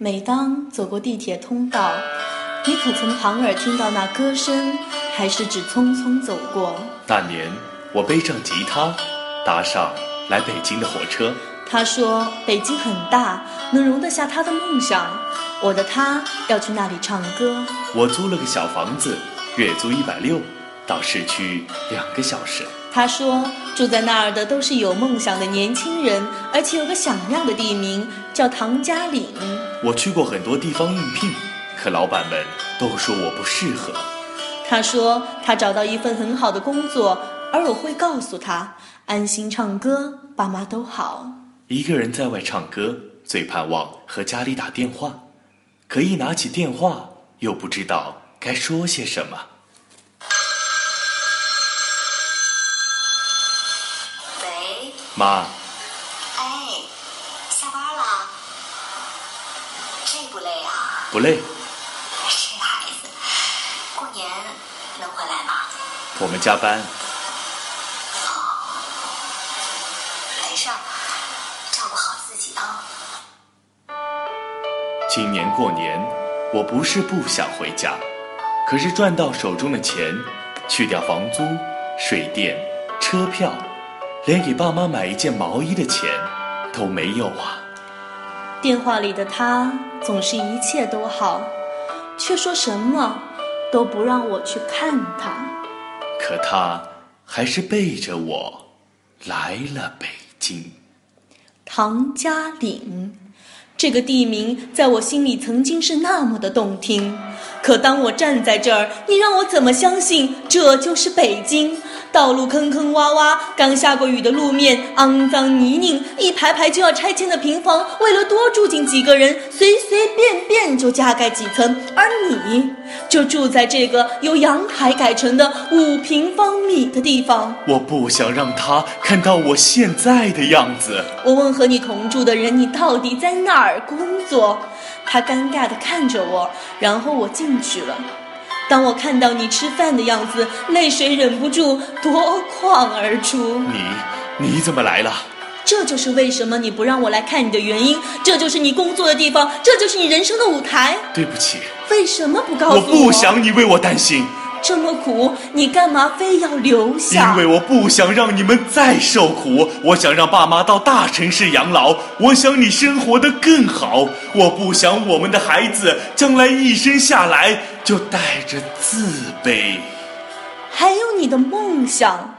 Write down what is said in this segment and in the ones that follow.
每当走过地铁通道，你可曾旁耳听到那歌声，还是只匆匆走过？那年，我背上吉他，搭上来北京的火车。他说：“北京很大，能容得下他的梦想。我的他要去那里唱歌。”我租了个小房子，月租一百六，到市区两个小时。他说：“住在那儿的都是有梦想的年轻人，而且有个响亮的地名叫唐家岭。”我去过很多地方应聘，可老板们都说我不适合。他说他找到一份很好的工作，而我会告诉他安心唱歌，爸妈都好。一个人在外唱歌，最盼望和家里打电话，可一拿起电话，又不知道该说些什么。妈，哎，下班了？累不累啊？不累，是孩子，过年能回来吗？我们加班。没事儿，照顾好自己啊。今年过年，我不是不想回家，可是赚到手中的钱，去掉房租、水电、车票，连给爸妈买一件毛衣的钱都没有啊！电话里的他总是一切都好，却说什么都不让我去看他。可他还是背着我来了北京。唐家岭，这个地名在我心里曾经是那么的动听。可当我站在这儿，你让我怎么相信这就是北京？道路坑坑洼洼，刚下过雨的路面肮脏泥泞，一排排就要拆迁的平房，为了多住进几个人，随随便便就加盖几层，而你就住在这个由阳台改成的五平方米的地方。我不想让他看到我现在的样子。我问和你同住的人，你到底在哪儿工作？他尴尬地看着我，然后我进去了。当我看到你吃饭的样子，泪水忍不住夺眶而出。你，你怎么来了？这就是为什么你不让我来看你的原因，这就是你工作的地方，这就是你人生的舞台。对不起，为什么不告诉我我不想你为我担心，这么苦，你干嘛非要留下？因为我不想让你们再受苦。我想让爸妈到大城市养老，我想你生活的更好。我不想我们的孩子将来一生下来就带着自卑。还有你的梦想，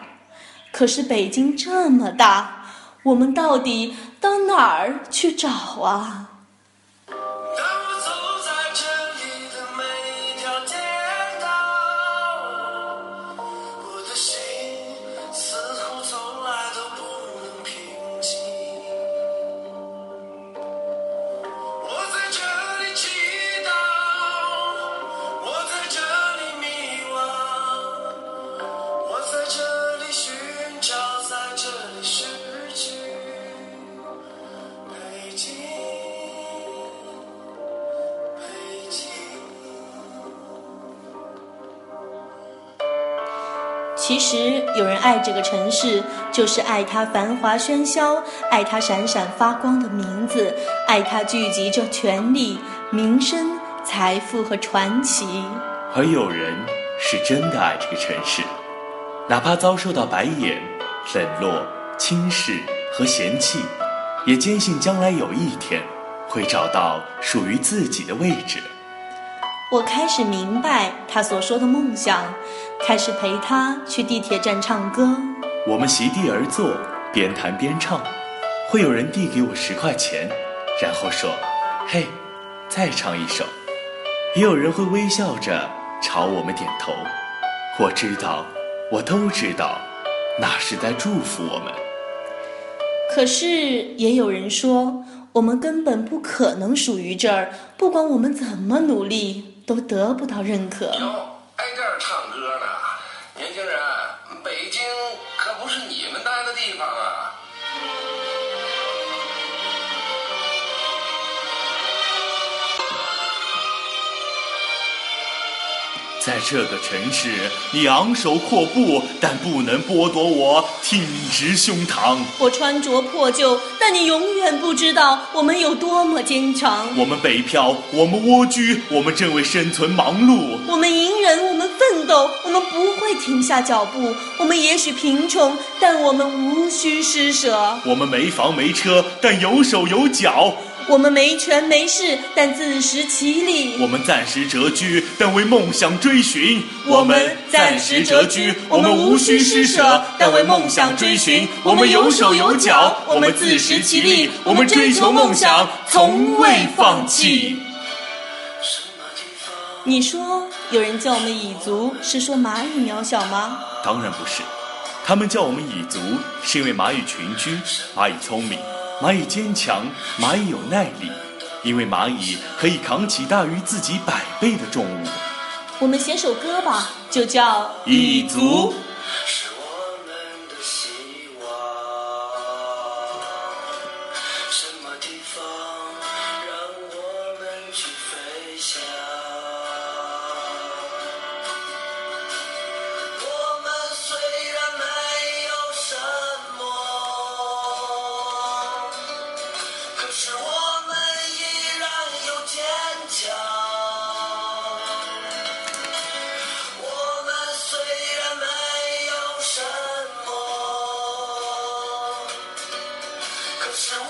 可是北京这么大，我们到底到哪儿去找啊？其实有人爱这个城市，就是爱它繁华喧嚣，爱它闪闪发光的名字，爱它聚集着权力、名声、财富和传奇。而有人是真的爱这个城市，哪怕遭受到白眼、冷落、轻视和嫌弃，也坚信将来有一天会找到属于自己的位置。我开始明白他所说的梦想，开始陪他去地铁站唱歌。我们席地而坐，边弹边唱，会有人递给我十块钱，然后说：“嘿，再唱一首。”也有人会微笑着朝我们点头。我知道，我都知道，那是在祝福我们。可是也有人说，我们根本不可能属于这儿，不管我们怎么努力，都得不到认可。哟，挨这儿唱歌呢？年轻人，北京可不是你们待的地方啊！在在这个城市，你昂首阔步，但不能剥夺我挺直胸膛。我穿着破旧，但你永远不知道我们有多么坚强。我们北漂，我们蜗居，我们正为生存忙碌。我们隐忍，我们奋斗，我们不会停下脚步。我们也许贫穷，但我们无需施舍。我们没房没车，但有手有脚。我们没权没势，但自食其力。我们暂时谪居，但为梦想追寻。我们暂时谪居，我们无需施舍，但为梦想追寻。我们有手有脚，我们自食其力，我们追求梦想，从未放弃。你说有人叫我们蚁族，是说蚂蚁渺小吗？当然不是，他们叫我们蚁族，是因为蚂蚁群居，蚂蚁聪明，蚂蚁坚强，蚂蚁有耐力，因为蚂蚁可以扛起大于自己百倍的重物。我们写首歌吧，就叫《蚁族》。什 Jesus.